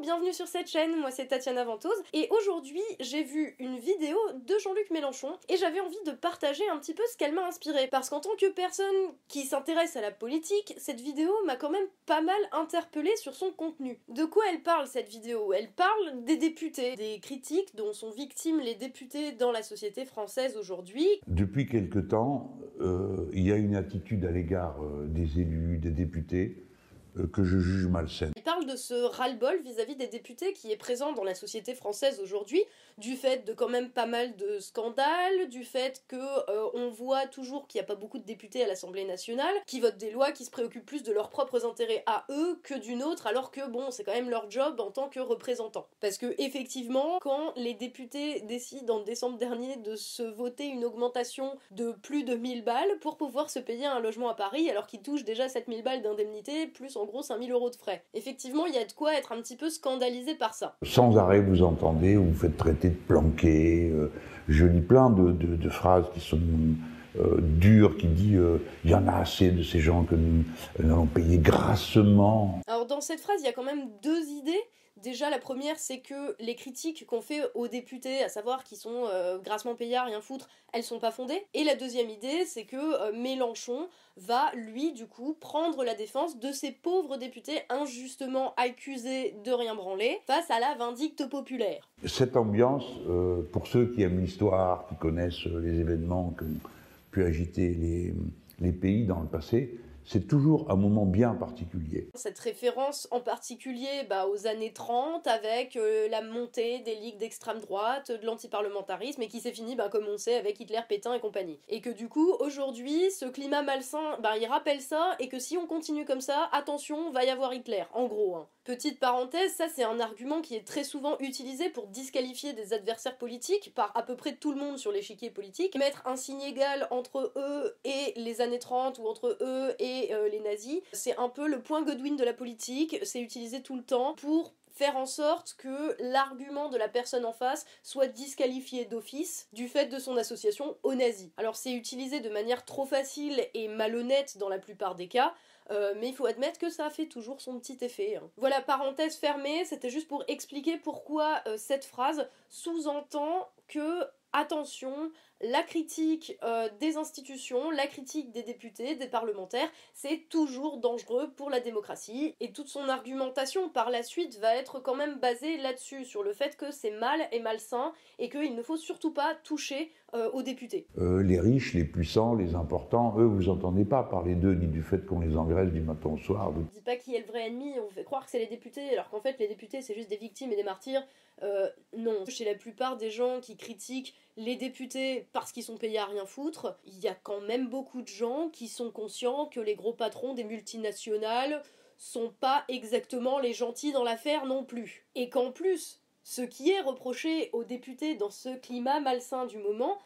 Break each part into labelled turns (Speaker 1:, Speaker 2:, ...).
Speaker 1: bienvenue sur cette chaîne, moi c'est Tatiana Ventose. Et aujourd'hui j'ai vu une vidéo de Jean-Luc Mélenchon et j'avais envie de partager un petit peu ce qu'elle m'a inspiré. Parce qu'en tant que personne qui s'intéresse à la politique, cette vidéo m'a quand même pas mal interpellée sur son contenu. De quoi elle parle cette vidéo? Elle parle des députés, des critiques dont sont victimes les députés dans la société française aujourd'hui.
Speaker 2: Depuis quelque temps, euh, il y a une attitude à l'égard euh, des élus, des députés, que je juge malsaine.
Speaker 1: Il parle de ce ras-le-bol vis-à-vis des députés qui est présent dans la société française aujourd'hui, du fait de quand même pas mal de scandales, du fait que euh, on voit toujours qu'il n'y a pas beaucoup de députés à l'Assemblée nationale qui votent des lois qui se préoccupent plus de leurs propres intérêts à eux que d'une autre, alors que bon, c'est quand même leur job en tant que représentants. Parce que effectivement, quand les députés décident en décembre dernier de se voter une augmentation de plus de 1000 balles pour pouvoir se payer un logement à Paris, alors qu'ils touchent déjà 7000 balles d'indemnité plus en gros 5000 euros de frais. Effectivement, il y a de quoi être un petit peu scandalisé par ça.
Speaker 2: Sans arrêt, vous entendez, vous, vous faites traiter de planqué. Euh, je lis plein de, de, de phrases qui sont euh, dures, qui disent euh, il y en a assez de ces gens que nous, nous allons payer grassement.
Speaker 1: Alors dans cette phrase, il y a quand même deux idées. Déjà, la première, c'est que les critiques qu'on fait aux députés, à savoir qu'ils sont euh, grassement payés rien foutre, elles sont pas fondées. Et la deuxième idée, c'est que euh, Mélenchon va, lui, du coup, prendre la défense de ces pauvres députés injustement accusés de rien branler face à la vindicte populaire.
Speaker 2: Cette ambiance, euh, pour ceux qui aiment l'histoire, qui connaissent les événements qui ont pu agiter les pays dans le passé, c'est toujours un moment bien particulier.
Speaker 1: Cette référence en particulier bah, aux années 30 avec euh, la montée des ligues d'extrême droite, de l'antiparlementarisme et qui s'est fini, bah, comme on sait, avec Hitler, Pétain et compagnie. Et que du coup, aujourd'hui, ce climat malsain, bah, il rappelle ça et que si on continue comme ça, attention, va y avoir Hitler, en gros. Hein. Petite parenthèse, ça c'est un argument qui est très souvent utilisé pour disqualifier des adversaires politiques par à peu près tout le monde sur l'échiquier politique. Mettre un signe égal entre eux et les années 30 ou entre eux et euh, les nazis. C'est un peu le point Godwin de la politique, c'est utilisé tout le temps pour faire en sorte que l'argument de la personne en face soit disqualifié d'office du fait de son association aux nazis. Alors c'est utilisé de manière trop facile et malhonnête dans la plupart des cas, euh, mais il faut admettre que ça fait toujours son petit effet. Hein. Voilà, parenthèse fermée, c'était juste pour expliquer pourquoi euh, cette phrase sous-entend que attention, la critique euh, des institutions, la critique des députés, des parlementaires, c'est toujours dangereux pour la démocratie. Et toute son argumentation par la suite va être quand même basée là-dessus, sur le fait que c'est mal et malsain et qu'il ne faut surtout pas toucher euh, aux députés.
Speaker 2: Euh, les riches, les puissants, les importants, eux, vous entendez pas parler d'eux ni du fait qu'on les engraisse du matin au soir.
Speaker 1: On ne dit pas qui est le vrai ennemi, on fait croire que c'est les députés, alors qu'en fait les députés c'est juste des victimes et des martyrs. non, chez la plupart des gens qui critiquent les députés parce qu'ils sont payés à rien foutre, il y a quand même beaucoup de gens qui sont conscients que les gros patrons des multinationales sont pas exactement les gentils dans l'affaire non plus. Et qu'en plus, ce qui est reproché aux députés dans ce climat malsain du moment,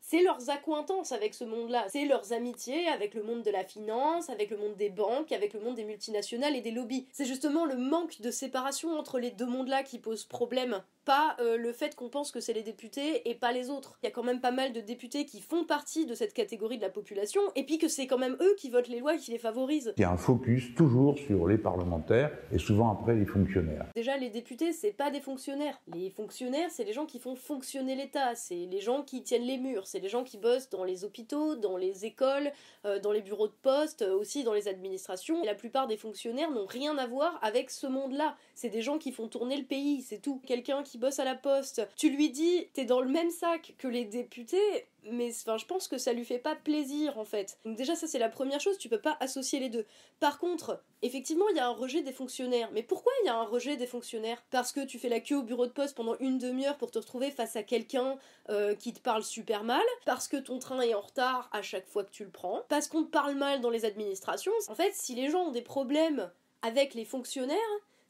Speaker 1: c'est leurs accointances avec ce monde-là, c'est leurs amitiés avec le monde de la finance, avec le monde des banques, avec le monde des multinationales et des lobbies. C'est justement le manque de séparation entre les deux mondes-là qui pose problème pas euh, le fait qu'on pense que c'est les députés et pas les autres. Il y a quand même pas mal de députés qui font partie de cette catégorie de la population, et puis que c'est quand même eux qui votent les lois et qui les favorisent.
Speaker 2: Il y a un focus toujours sur les parlementaires et souvent après les fonctionnaires.
Speaker 1: Déjà, les députés, c'est pas des fonctionnaires. Les fonctionnaires, c'est les gens qui font fonctionner l'État, c'est les gens qui tiennent les murs, c'est les gens qui bossent dans les hôpitaux, dans les écoles, euh, dans les bureaux de poste, euh, aussi dans les administrations. Et la plupart des fonctionnaires n'ont rien à voir avec ce monde-là. C'est des gens qui font tourner le pays, c'est tout. Quelqu'un qui qui bosse à la poste, tu lui dis t'es dans le même sac que les députés, mais enfin je pense que ça lui fait pas plaisir en fait. Donc déjà ça c'est la première chose, tu peux pas associer les deux. Par contre, effectivement il y a un rejet des fonctionnaires. Mais pourquoi il y a un rejet des fonctionnaires? Parce que tu fais la queue au bureau de poste pendant une demi-heure pour te retrouver face à quelqu'un euh, qui te parle super mal, parce que ton train est en retard à chaque fois que tu le prends, parce qu'on te parle mal dans les administrations? En fait, si les gens ont des problèmes avec les fonctionnaires,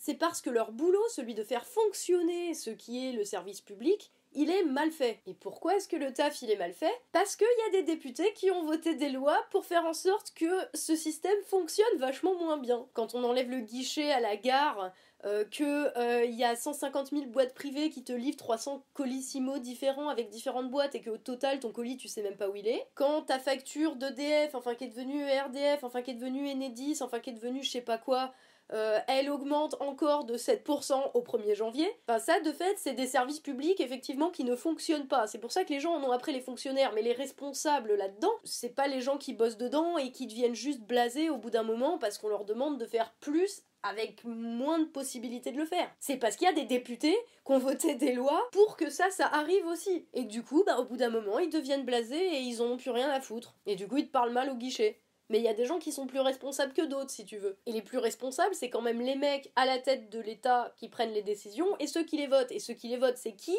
Speaker 1: c'est parce que leur boulot, celui de faire fonctionner ce qui est le service public, il est mal fait. Et pourquoi est-ce que le taf il est mal fait? Parce qu'il y a des députés qui ont voté des lois pour faire en sorte que ce système fonctionne vachement moins bien. Quand on enlève le guichet à la gare, euh, que euh, y a 150 000 boîtes privées qui te livrent 300 colissimo différents avec différentes boîtes et qu'au total ton colis tu sais même pas où il est. Quand ta facture d'EDF, enfin qui est devenue ERDF, enfin qui est devenue Enedis, enfin qui est devenue je sais pas quoi, euh, elle augmente encore de 7% au 1er janvier. Enfin, ça, de fait, c'est des services publics, effectivement, qui ne fonctionnent pas. C'est pour ça que les gens en ont après les fonctionnaires, mais les responsables là-dedans, c'est pas les gens qui bossent dedans et qui deviennent juste blasés au bout d'un moment parce qu'on leur demande de faire plus avec moins de possibilités de le faire. C'est parce qu'il y a des députés qui ont voté des lois pour que ça, ça arrive aussi. Et du coup, bah, au bout d'un moment, ils deviennent blasés et ils ont plus rien à foutre. Et du coup, ils te parlent mal au guichet. Mais il y a des gens qui sont plus responsables que d'autres, si tu veux. Et les plus responsables, c'est quand même les mecs à la tête de l'État qui prennent les décisions et ceux qui les votent. Et ceux qui les votent, c'est qui?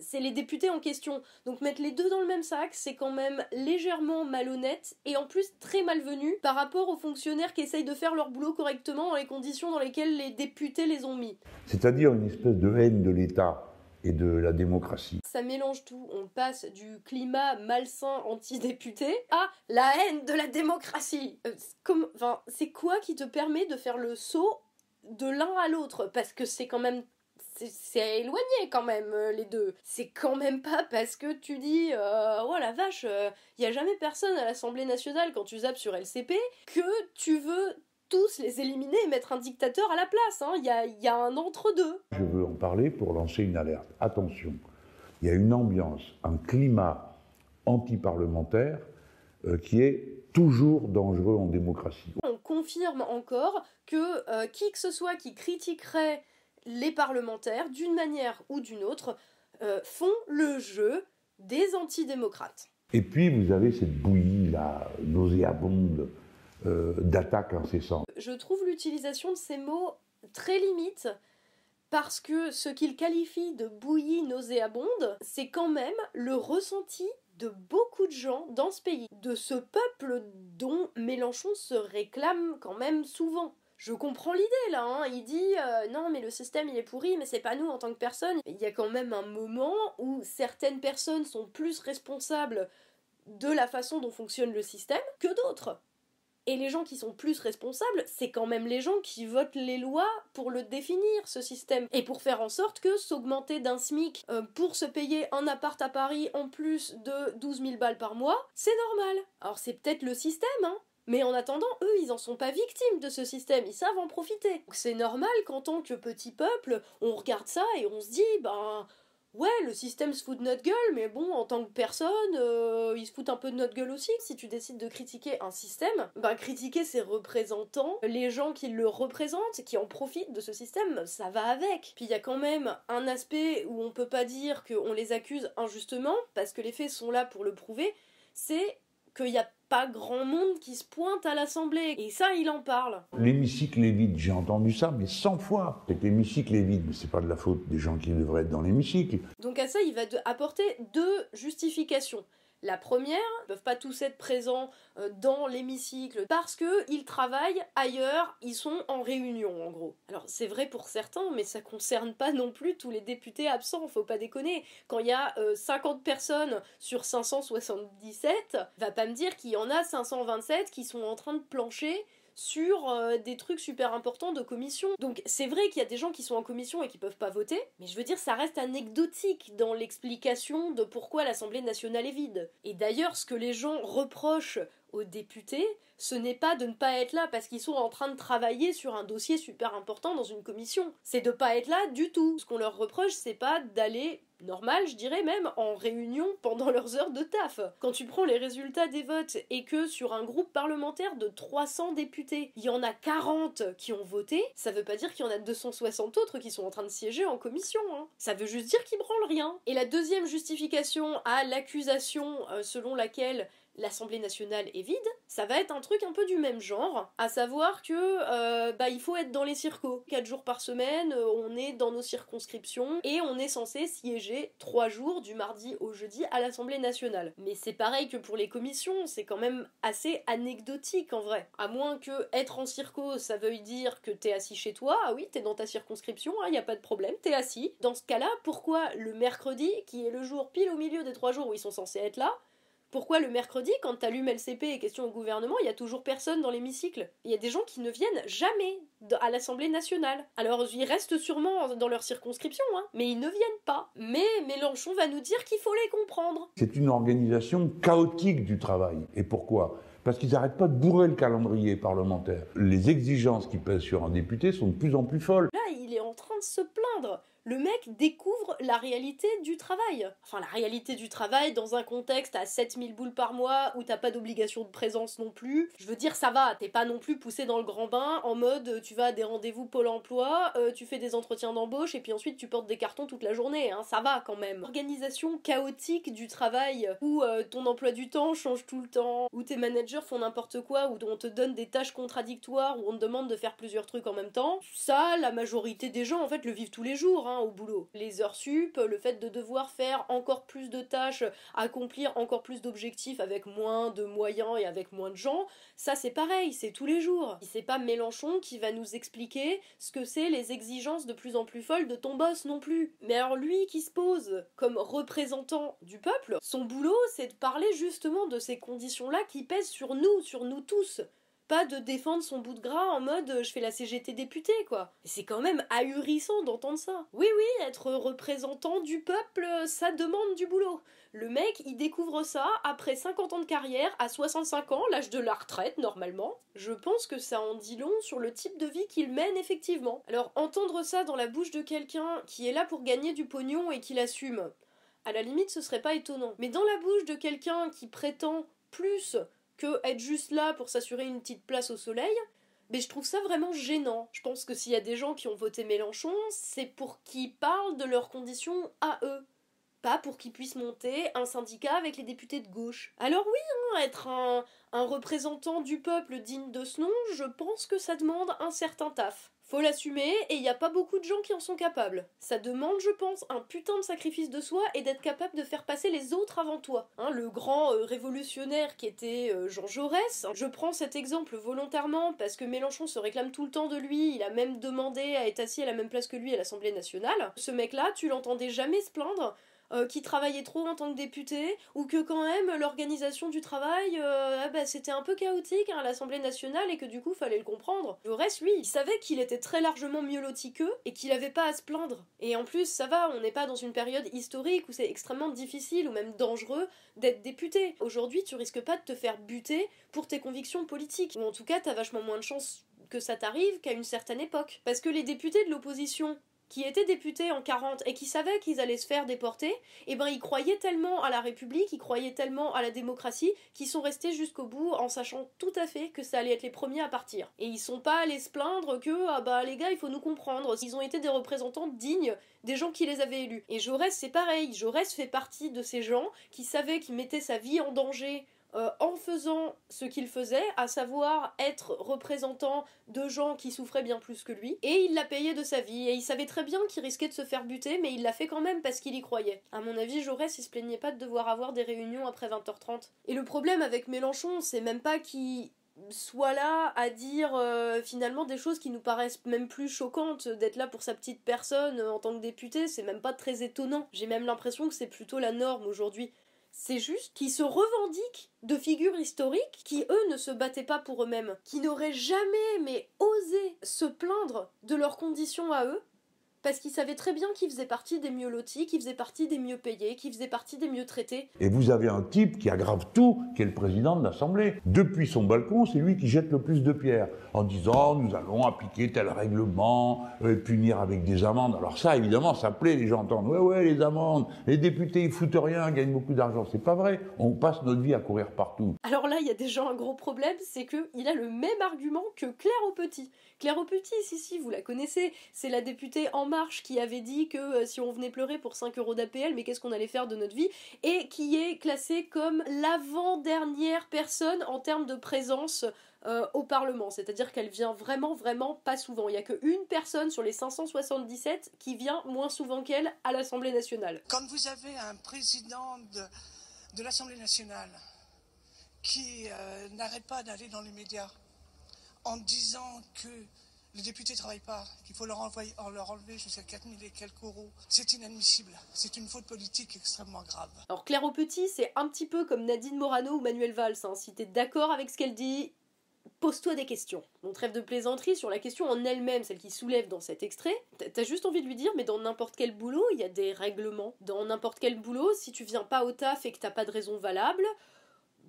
Speaker 1: C'est les députés en question. Donc mettre les deux dans le même sac, c'est quand même légèrement malhonnête et en plus très malvenu par rapport aux fonctionnaires qui essayent de faire leur boulot correctement dans les conditions dans lesquelles les députés les ont mis.
Speaker 2: C'est-à-dire une espèce de haine de l'État et de la démocratie.
Speaker 1: Ça mélange tout. On passe du climat malsain anti-député à la haine de la démocratie. Euh, c'est quoi qui te permet de faire le saut de l'un à l'autre? Parce que c'est quand même c'est éloigné quand même euh, les deux. C'est quand même pas parce que tu dis euh, oh la vache, il euh, a jamais personne à l'Assemblée nationale quand tu zappes sur LCP que tu veux tous les éliminer et mettre un dictateur à la place. Il hein. y, a, y a un entre-deux.
Speaker 2: Je veux en parler pour lancer une alerte. Attention, il y a une ambiance, un climat anti-parlementaire qui est toujours dangereux en démocratie.
Speaker 1: On confirme encore que qui que ce soit qui critiquerait les parlementaires, d'une manière ou d'une autre, euh, font le jeu des antidémocrates.
Speaker 2: Et puis vous avez cette bouillie là, nauséabonde, euh, d'attaques incessantes.
Speaker 1: Je trouve l'utilisation de ces mots très limite parce que ce qu'il qualifie de bouillie nauséabonde, c'est quand même le ressenti de beaucoup de gens dans ce pays, de ce peuple dont Mélenchon se réclame quand même souvent je comprends l'idée là, hein. il dit euh, non mais le système il est pourri mais c'est pas nous en tant que personne. Il y a quand même un moment où certaines personnes sont plus responsables de la façon dont fonctionne le système que d'autres. Et les gens qui sont plus responsables, c'est quand même les gens qui votent les lois pour le définir, ce système. Et pour faire en sorte que s'augmenter d'un SMIC euh, pour se payer un appart à Paris en plus de 12 000 balles par mois, c'est normal. Alors c'est peut-être le système, hein, mais en attendant, eux, ils en sont pas victimes de ce système, ils savent en profiter. C'est normal qu'en tant que petit peuple, on regarde ça et on se dit, ben ouais, le système se fout de notre gueule, mais bon, en tant que personne, euh, il se fout un peu de notre gueule aussi. Si tu décides de critiquer un système, ben critiquer ses représentants, les gens qui le représentent, qui en profitent de ce système, ça va avec. Puis il y a quand même un aspect où on peut pas dire qu'on les accuse injustement, parce que les faits sont là pour le prouver, c'est qu'il y a pas grand monde qui se pointe à l'Assemblée. Et ça, il en parle.
Speaker 2: L'hémicycle est vide, j'ai entendu ça, mais 100 fois. C'est que l'hémicycle est vide, mais c'est pas de la faute des gens qui devraient être dans l'hémicycle.
Speaker 1: Donc à ça, il va apporter deux justifications. La première, ils peuvent pas tous être présents euh, dans l'hémicycle parce que ils travaillent ailleurs, ils sont en réunion en gros. Alors c'est vrai pour certains, mais ça concerne pas non plus tous les députés absents, faut pas déconner. Quand il y a 50 euh, personnes sur 577, va pas me dire qu'il y en a 527 qui sont en train de plancher sur euh, des trucs super importants de commission. Donc c'est vrai qu'il y a des gens qui sont en commission et qui peuvent pas voter, mais je veux dire ça reste anecdotique dans l'explication de pourquoi l'Assemblée nationale est vide. Et d'ailleurs ce que les gens reprochent aux députés, ce n'est pas de ne pas être là parce qu'ils sont en train de travailler sur un dossier super important dans une commission. C'est de pas être là du tout. Ce qu'on leur reproche, c'est pas d'aller normal, je dirais même, en réunion pendant leurs heures de taf. Quand tu prends les résultats des votes et que sur un groupe parlementaire de 300 députés, il y en a 40 qui ont voté, ça veut pas dire qu'il y en a 260 autres qui sont en train de siéger en commission. Hein. Ça veut juste dire qu'ils branlent rien. Et la deuxième justification à l'accusation euh, selon laquelle l'Assemblée nationale est vide, ça va être un truc un peu du même genre, à savoir que euh, bah il faut être dans les circos. Quatre jours par semaine, euh, on est dans nos circonscriptions et on est censé siéger trois jours du mardi au jeudi à l'Assemblée nationale. Mais c'est pareil que pour les commissions, c'est quand même assez anecdotique en vrai. À moins que être en circo, ça veuille dire que t'es assis chez toi, ah oui, t'es dans ta circonscription, il hein, y a pas de problème, t'es assis. Dans ce cas-là, pourquoi le mercredi, qui est le jour pile au milieu des trois jours où ils sont censés être là, pourquoi le mercredi, quand t'allumes LCP et question au gouvernement, il y a toujours personne dans l'hémicycle Il y a des gens qui ne viennent jamais à l'Assemblée nationale. Alors ils restent sûrement dans leur circonscription, hein, mais ils ne viennent pas. Mais Mélenchon va nous dire qu'il faut les comprendre.
Speaker 2: C'est une organisation chaotique du travail. Et pourquoi? Parce qu'ils n'arrêtent pas de bourrer le calendrier parlementaire. Les exigences qui pèsent sur un député sont de plus en plus folles.
Speaker 1: Là, il est en train de se plaindre le mec découvre la réalité du travail. Enfin, la réalité du travail dans un contexte à 7000 boules par mois où t'as pas d'obligation de présence non plus. Je veux dire, ça va, t'es pas non plus poussé dans le grand bain en mode tu vas à des rendez-vous Pôle emploi, euh, tu fais des entretiens d'embauche et puis ensuite tu portes des cartons toute la journée, hein, ça va quand même. Organisation chaotique du travail où euh, ton emploi du temps change tout le temps, où tes managers font n'importe quoi, où on te donne des tâches contradictoires, où on te demande de faire plusieurs trucs en même temps. Ça, la majorité des gens en fait le vivent tous les jours. Hein au boulot. Les heures sup, le fait de devoir faire encore plus de tâches, accomplir encore plus d'objectifs avec moins de moyens et avec moins de gens, ça c'est pareil, c'est tous les jours. C'est pas Mélenchon qui va nous expliquer ce que c'est les exigences de plus en plus folles de ton boss non plus. Mais alors lui qui se pose comme représentant du peuple, son boulot c'est de parler justement de ces conditions-là qui pèsent sur nous, sur nous tous pas de défendre son bout de gras en mode euh, je fais la CGT députée quoi. C'est quand même ahurissant d'entendre ça. Oui oui, être représentant du peuple, ça demande du boulot. Le mec, il découvre ça après 50 ans de carrière, à 65 ans, l'âge de la retraite normalement. Je pense que ça en dit long sur le type de vie qu'il mène effectivement. Alors entendre ça dans la bouche de quelqu'un qui est là pour gagner du pognon et qui l'assume, à la limite ce serait pas étonnant. Mais dans la bouche de quelqu'un qui prétend plus que être juste là pour s'assurer une petite place au soleil. Mais je trouve ça vraiment gênant. Je pense que s'il y a des gens qui ont voté Mélenchon, c'est pour qu'ils parlent de leurs conditions à eux. Pas pour qu'ils puissent monter un syndicat avec les députés de gauche. Alors oui, hein, être un, un représentant du peuple digne de ce nom, je pense que ça demande un certain taf. Faut l'assumer et il n'y a pas beaucoup de gens qui en sont capables. Ça demande, je pense, un putain de sacrifice de soi et d'être capable de faire passer les autres avant toi. Hein, le grand euh, révolutionnaire qui était euh, Jean Jaurès, je prends cet exemple volontairement parce que Mélenchon se réclame tout le temps de lui, il a même demandé à être assis à la même place que lui à l'Assemblée nationale. Ce mec-là, tu l'entendais jamais se plaindre euh, qui travaillait trop en tant que député, ou que quand même l'organisation du travail, euh, ah bah, c'était un peu chaotique hein, à l'Assemblée nationale et que du coup fallait le comprendre. Le reste, lui, il savait qu'il était très largement mieux qu'eux et qu'il avait pas à se plaindre. Et en plus, ça va, on n'est pas dans une période historique où c'est extrêmement difficile ou même dangereux d'être député. Aujourd'hui, tu risques pas de te faire buter pour tes convictions politiques, ou en tout cas, t'as vachement moins de chances que ça t'arrive qu'à une certaine époque. Parce que les députés de l'opposition, qui étaient députés en 40 et qui savaient qu'ils allaient se faire déporter, eh ben ils croyaient tellement à la République, ils croyaient tellement à la démocratie, qu'ils sont restés jusqu'au bout en sachant tout à fait que ça allait être les premiers à partir. Et ils sont pas allés se plaindre que ah bah les gars il faut nous comprendre, ils ont été des représentants dignes des gens qui les avaient élus. Et Jaurès c'est pareil, Jaurès fait partie de ces gens qui savaient qu'ils mettaient sa vie en danger euh, en faisant ce qu'il faisait, à savoir être représentant de gens qui souffraient bien plus que lui, et il l'a payé de sa vie, et il savait très bien qu'il risquait de se faire buter, mais il l'a fait quand même parce qu'il y croyait. À mon avis, Jaurès, il se plaignait pas de devoir avoir des réunions après 20h30. Et le problème avec Mélenchon, c'est même pas qu'il soit là à dire euh, finalement des choses qui nous paraissent même plus choquantes d'être là pour sa petite personne en tant que député, c'est même pas très étonnant. J'ai même l'impression que c'est plutôt la norme aujourd'hui. C'est juste qu'ils se revendiquent de figures historiques qui, eux, ne se battaient pas pour eux-mêmes, qui n'auraient jamais mais osé se plaindre de leurs conditions à eux, parce qu'il savait très bien qu'il faisait partie des mieux lotis, qu'il faisait partie des mieux payés, qu'il faisait partie des mieux traités.
Speaker 2: Et vous avez un type qui aggrave tout, qui est le président de l'Assemblée. Depuis son balcon, c'est lui qui jette le plus de pierres, en disant nous allons appliquer tel règlement, euh, punir avec des amendes. Alors ça, évidemment, ça plaît, les gens entendent ouais, ouais, les amendes, les députés, ils foutent rien, gagnent beaucoup d'argent. C'est pas vrai. On passe notre vie à courir partout.
Speaker 1: Alors là, il y a déjà un gros problème, c'est qu'il a le même argument que Claire au Petit. Claire au Petit, si, si, vous la connaissez, c'est la députée En qui avait dit que euh, si on venait pleurer pour 5 euros d'APL, mais qu'est-ce qu'on allait faire de notre vie, et qui est classée comme l'avant-dernière personne en termes de présence euh, au Parlement. C'est-à-dire qu'elle vient vraiment, vraiment pas souvent. Il n'y a qu'une personne sur les 577 qui vient moins souvent qu'elle à l'Assemblée nationale.
Speaker 3: Quand vous avez un président de, l'Assemblée nationale qui euh, n'arrête pas d'aller dans les médias en disant que les députés ne travaillent pas, qu'il faut leur, envoyer, leur enlever jusqu'à 4000 et quelques euros. C'est inadmissible. C'est une faute politique extrêmement grave.
Speaker 1: Alors Claire au Petit, c'est un petit peu comme Nadine Morano ou Manuel Valls. Hein. Si t'es d'accord avec ce qu'elle dit, pose-toi des questions. Mon trêve de plaisanterie sur la question en elle-même, celle qui soulève dans cet extrait, t'as juste envie de lui dire, mais dans n'importe quel boulot, il y a des règlements. Dans n'importe quel boulot, si tu viens pas au taf et que t'as pas de raison valable,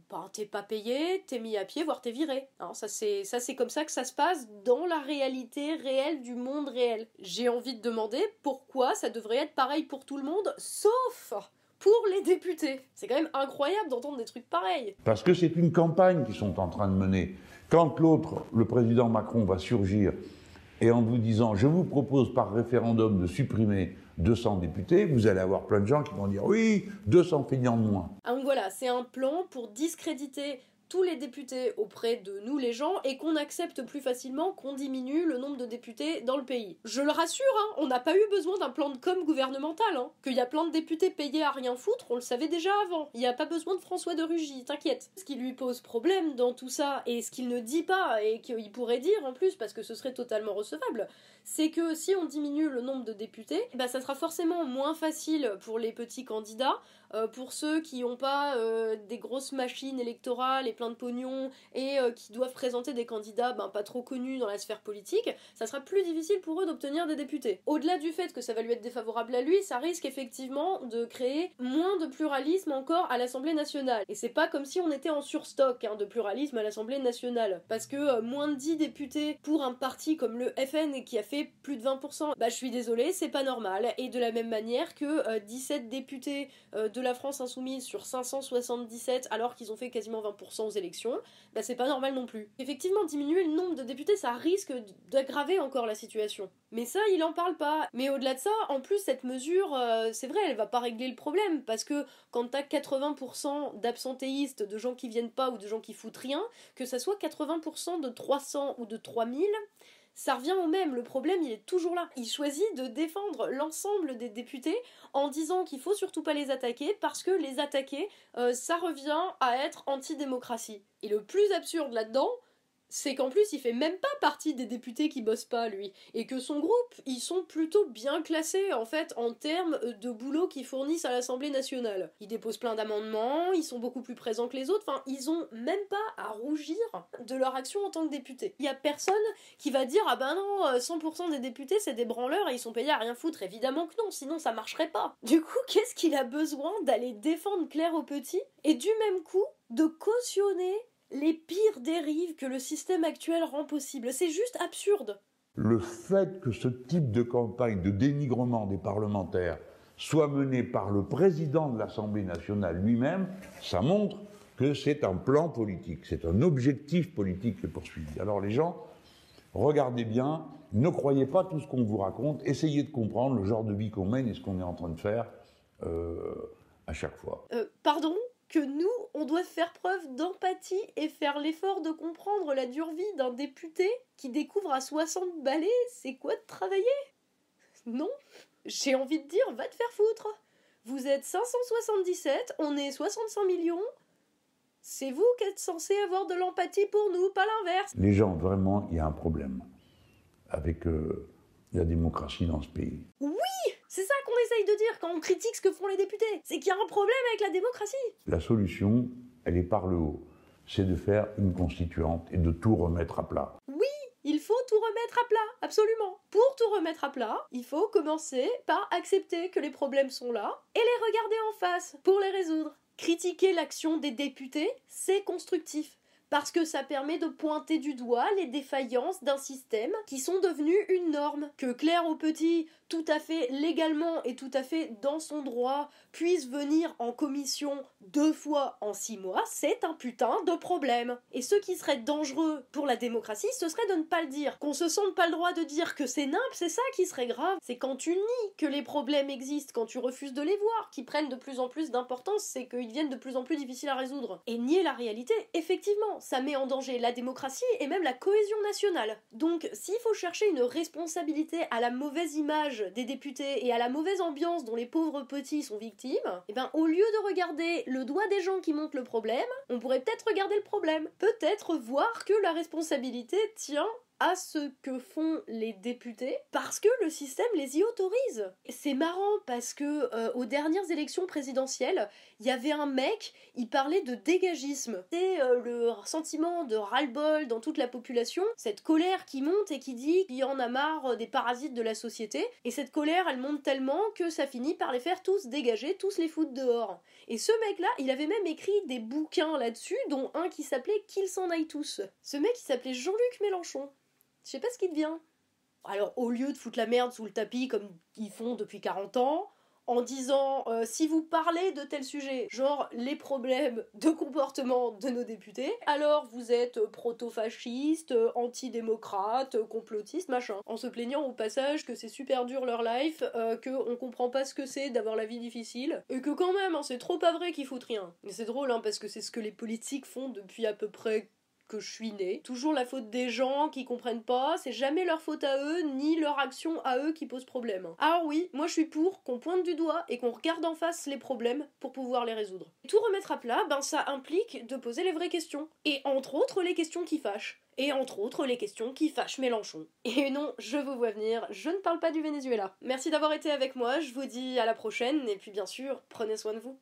Speaker 1: ben, t'es pas payé, t'es mis à pied, voire t'es viré. Hein, ça c'est ça c'est comme ça que ça se passe dans la réalité réelle du monde réel. J'ai envie de demander pourquoi ça devrait être pareil pour tout le monde, sauf pour les députés. C'est quand même incroyable d'entendre des trucs pareils.
Speaker 2: Parce que c'est une campagne qu'ils sont en train de mener. Quand l'autre, le président Macron, va surgir et en vous disant je vous propose par référendum de supprimer 200 députés, vous allez avoir plein de gens qui vont dire oui, 200 feignants de moins.
Speaker 1: Ah, donc voilà, c'est un plan pour discréditer tous les députés auprès de nous les gens et qu'on accepte plus facilement qu'on diminue le nombre de députés dans le pays. Je le rassure, hein, on n'a pas eu besoin d'un plan de com gouvernemental. Hein. Qu'il y a plein de députés payés à rien foutre, on le savait déjà avant. Il n'y a pas besoin de François de Rugy, t'inquiète. Ce qui lui pose problème dans tout ça, et ce qu'il ne dit pas, et qu'il pourrait dire en plus, parce que ce serait totalement recevable, c'est que si on diminue le nombre de députés, bah ça sera forcément moins facile pour les petits candidats euh, pour ceux qui n'ont pas euh, des grosses machines électorales plein de pognon et euh, qui doivent présenter des candidats ben, pas trop connus dans la sphère politique, ça sera plus difficile pour eux d'obtenir des députés. Au-delà du fait que ça va lui être défavorable à lui, ça risque effectivement de créer moins de pluralisme encore à l'Assemblée nationale. Et c'est pas comme si on était en surstock hein, de pluralisme à l'Assemblée nationale. Parce que moins de 10 députés pour un parti comme le FN qui a fait plus de 20%, bah je suis désolée, c'est pas normal. Et de la même manière que 17 députés de la France insoumise sur 577 alors qu'ils ont fait quasiment 20% élections, bah c'est pas normal non plus. Effectivement, diminuer le nombre de députés, ça risque d'aggraver encore la situation. Mais ça, il en parle pas. Mais au-delà de ça, en plus, cette mesure, euh, c'est vrai, elle va pas régler le problème, parce que quand t'as 80% d'absentéistes, de gens qui viennent pas ou de gens qui foutent rien, que ça soit 80% de 300 ou de 3000, ça revient au même, le problème il est toujours là. Il choisit de défendre l'ensemble des députés en disant qu'il faut surtout pas les attaquer parce que les attaquer, euh, ça revient à être anti-démocratie. Et le plus absurde là-dedans, c'est qu'en plus il fait même pas partie des députés qui bossent pas lui et que son groupe ils sont plutôt bien classés en fait en termes de boulot qu'ils fournissent à l'Assemblée nationale. Ils déposent plein d'amendements, ils sont beaucoup plus présents que les autres, enfin ils ont même pas à rougir de leur action en tant que députés. Il y a personne qui va dire ah ben non 100% des députés c'est des branleurs et ils sont payés à rien foutre, évidemment que non, sinon ça marcherait pas. Du coup qu'est-ce qu'il a besoin d'aller défendre Claire au petit et du même coup de cautionner les pires dérives que le système actuel rend possible. C'est juste absurde.
Speaker 2: Le fait que ce type de campagne de dénigrement des parlementaires soit mené par le président de l'Assemblée nationale lui-même, ça montre que c'est un plan politique, c'est un objectif politique qui est poursuivi. Alors les gens, regardez bien, ne croyez pas tout ce qu'on vous raconte, essayez de comprendre le genre de vie qu'on mène et ce qu'on est en train de faire euh, à chaque fois.
Speaker 1: Euh, pardon? Que nous, on doit faire preuve d'empathie et faire l'effort de comprendre la dure vie d'un député qui découvre à 60 balais c'est quoi de travailler? Non. J'ai envie de dire, va te faire foutre. Vous êtes 577, on est 65 millions, c'est vous qui êtes censé avoir de l'empathie pour nous, pas l'inverse.
Speaker 2: Les gens, vraiment, il y a un problème avec euh, la démocratie dans ce pays.
Speaker 1: Oui c'est ça qu'on essaye de dire quand on critique ce que font les députés. C'est qu'il y a un problème avec la démocratie.
Speaker 2: La solution, elle est par le haut. C'est de faire une constituante et de tout remettre à plat.
Speaker 1: Oui, il faut tout remettre à plat, absolument. Pour tout remettre à plat, il faut commencer par accepter que les problèmes sont là et les regarder en face pour les résoudre. Critiquer l'action des députés, c'est constructif parce que ça permet de pointer du doigt les défaillances d'un système qui sont devenues une norme. Que Claire au petit, tout à fait légalement et tout à fait dans son droit, puisse venir en commission deux fois en six mois, c'est un putain de problème. Et ce qui serait dangereux pour la démocratie, ce serait de ne pas le dire. Qu'on se sente pas le droit de dire que c'est nimp, c'est ça qui serait grave. C'est quand tu nies que les problèmes existent, quand tu refuses de les voir, qui prennent de plus en plus d'importance, c'est qu'ils deviennent de plus en plus difficiles à résoudre. Et nier la réalité, effectivement, ça met en danger la démocratie et même la cohésion nationale. Donc, s'il faut chercher une responsabilité à la mauvaise image des députés et à la mauvaise ambiance dont les pauvres petits sont victimes, eh ben au lieu de regarder le doigt des gens qui montent le problème, on pourrait peut-être regarder le problème. Peut-être voir que la responsabilité tient à ce que font les députés parce que le système les y autorise. C'est marrant parce que euh, aux dernières élections présidentielles, il y avait un mec, il parlait de dégagisme. C'est euh, le sentiment de ras-le-bol dans toute la population, cette colère qui monte et qui dit qu'il y en a marre euh, des parasites de la société, et cette colère elle monte tellement que ça finit par les faire tous dégager, tous les foutre dehors. Et ce mec-là, il avait même écrit des bouquins là-dessus, dont un qui s'appelait Qu'ils s'en aillent tous. Ce mec, il s'appelait Jean-Luc Mélenchon. Je sais pas ce qu'il devient. Alors, au lieu de foutre la merde sous le tapis comme ils font depuis 40 ans, en disant euh, si vous parlez de tel sujet, genre les problèmes de comportement de nos députés, alors vous êtes proto-fasciste, anti-démocrate, complotiste, machin. En se plaignant au passage que c'est super dur leur life, euh, que comprend pas ce que c'est d'avoir la vie difficile, et que quand même, hein, c'est trop pas vrai qu'ils foutent rien. Et c'est drôle, hein, parce que c'est ce que les politiques font depuis à peu près que je suis née. Toujours la faute des gens qui comprennent pas, c'est jamais leur faute à eux, ni leur action à eux qui pose problème. Alors oui, moi je suis pour qu'on pointe du doigt et qu'on regarde en face les problèmes pour pouvoir les résoudre. Tout remettre à plat, ben ça implique de poser les vraies questions. Et entre autres les questions qui fâchent. Et entre autres les questions qui fâchent Mélenchon. Et non, je vous vois venir, je ne parle pas du Venezuela. Merci d'avoir été avec moi, je vous dis à la prochaine, et puis bien sûr, prenez soin de vous.